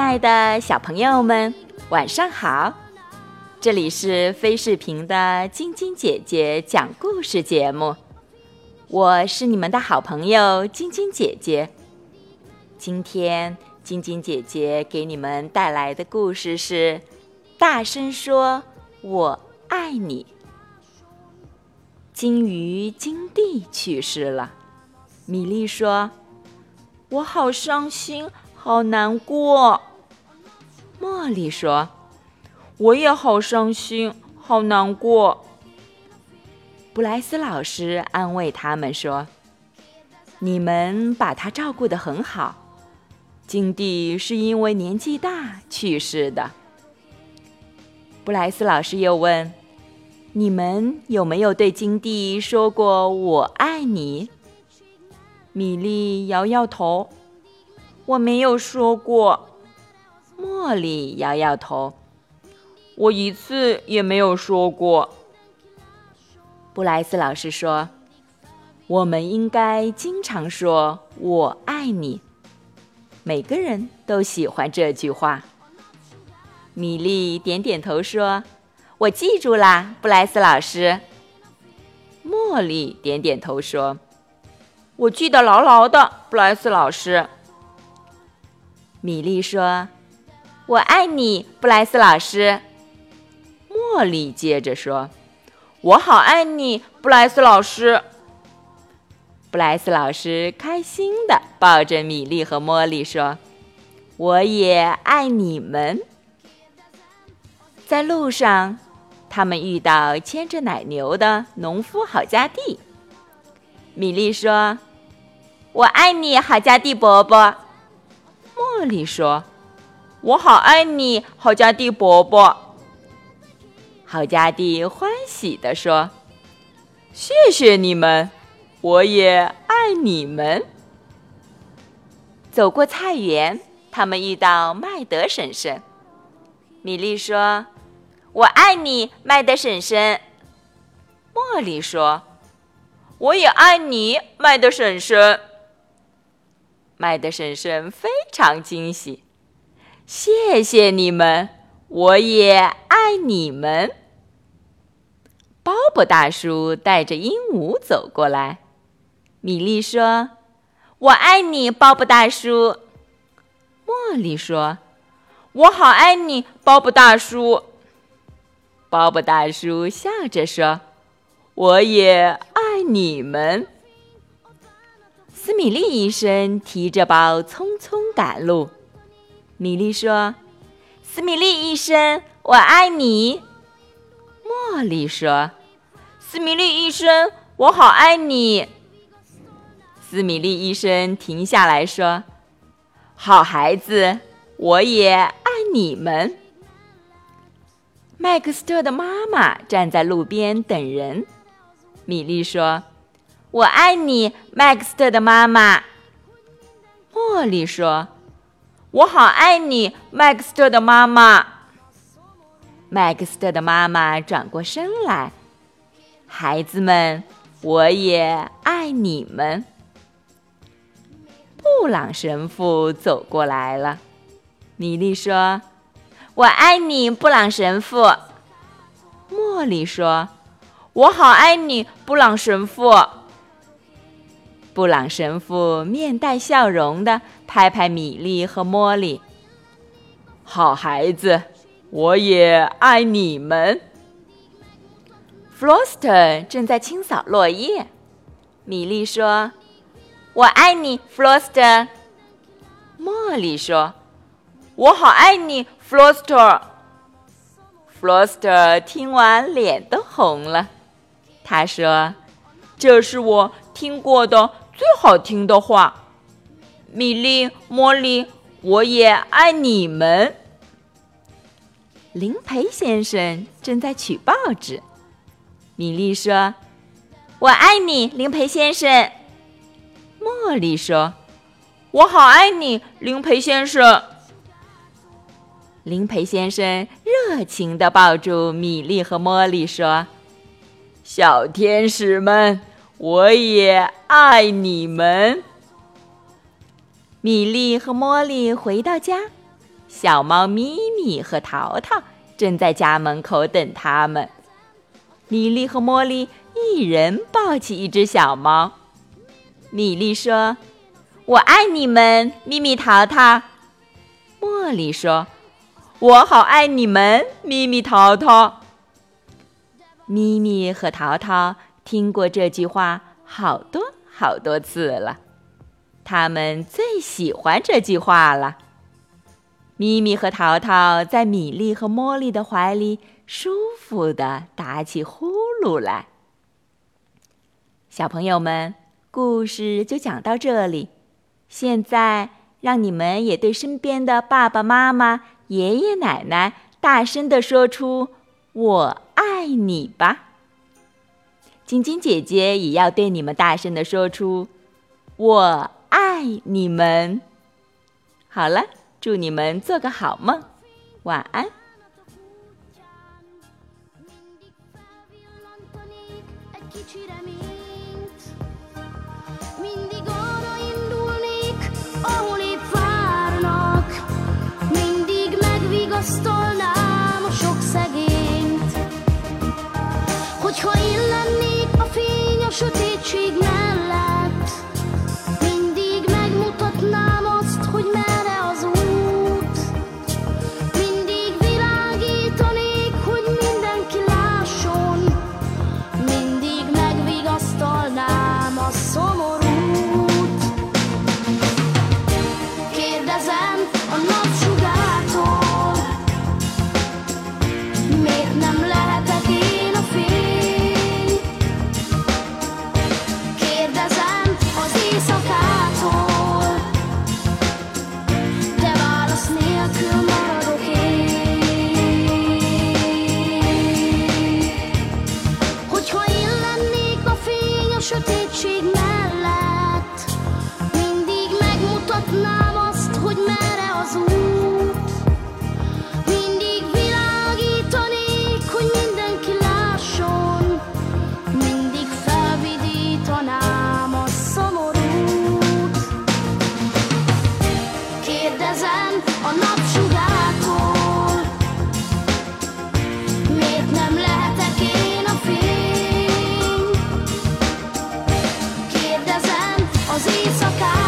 亲爱的小朋友们，晚上好！这里是飞视频的晶晶姐姐讲故事节目，我是你们的好朋友晶晶姐姐。今天晶晶姐姐给你们带来的故事是：大声说我爱你。金鱼金蒂去世了，米莉说：“我好伤心，好难过。”茉莉说：“我也好伤心，好难过。”布莱斯老师安慰他们说：“你们把他照顾得很好。金蒂是因为年纪大去世的。”布莱斯老师又问：“你们有没有对金蒂说过‘我爱你’？”米莉摇摇头：“我没有说过。”茉莉摇摇头：“我一次也没有说过。”布莱斯老师说：“我们应该经常说‘我爱你’，每个人都喜欢这句话。”米莉点点头说：“我记住啦，布莱斯老师。”茉莉点点头说：“我记得牢牢的，布莱斯老师。”米莉说。我爱你，布莱斯老师。茉莉接着说：“我好爱你，布莱斯老师。”布莱斯老师开心的抱着米莉和茉莉说：“我也爱你们。”在路上，他们遇到牵着奶牛的农夫郝家弟。米莉说：“我爱你，郝家弟伯伯。”茉莉说。我好爱你，郝家弟伯伯。郝家弟欢喜地说：“谢谢你们，我也爱你们。”走过菜园，他们遇到麦德婶婶。米莉说：“我爱你，麦德婶婶。”茉莉说：“我也爱你，麦德婶婶。”麦德婶婶非常惊喜。谢谢你们，我也爱你们。鲍勃大叔带着鹦鹉走过来，米莉说：“我爱你，鲍勃大叔。”茉莉说：“我好爱你，鲍勃大叔。”鲍勃大叔笑着说：“我也爱你们。”斯米利医生提着包匆匆赶路。米莉说：“斯米利医生，我爱你。”茉莉说：“斯米利医生，我好爱你。”斯米利医生停下来说：“好孩子，我也爱你们。”麦克斯特的妈妈站在路边等人。米莉说：“我爱你，麦克斯特的妈妈。”茉莉说。我好爱你，麦克斯特的妈妈。麦克斯特的妈妈转过身来，孩子们，我也爱你们。布朗神父走过来了，米莉说：“我爱你，布朗神父。”茉莉说：“我好爱你，布朗神父。”布朗神父面带笑容的拍拍米莉和茉莉。好孩子，我也爱你们。”Froster 正在清扫落叶。米莉说：“我爱你，，Froster。”茉莉说：“我好爱你，弗罗斯特。”弗罗斯特听完脸都红了。他说：“这是我听过的。”最好听的话，米莉、茉莉，我也爱你们。林培先生正在取报纸。米莉说：“我爱你，林培先生。”茉莉说：“我好爱你，林培先生。”林培先生热情地抱住米莉和茉莉，说：“小天使们，我也爱你们。”米莉和茉莉回到家，小猫咪咪和淘淘正在家门口等他们。米莉和茉莉一人抱起一只小猫。米莉说：“我爱你们，咪咪、淘淘。”茉莉说。我好爱你们，咪咪、淘淘。咪咪和淘淘听过这句话好多好多次了，他们最喜欢这句话了。咪咪和淘淘在米粒和茉莉的怀里舒服的打起呼噜来。小朋友们，故事就讲到这里。现在让你们也对身边的爸爸妈妈。爷爷奶奶大声地说出“我爱你”吧。晶晶姐姐也要对你们大声的说出“我爱你们”。好了，祝你们做个好梦，晚安。I'm like sozinho só.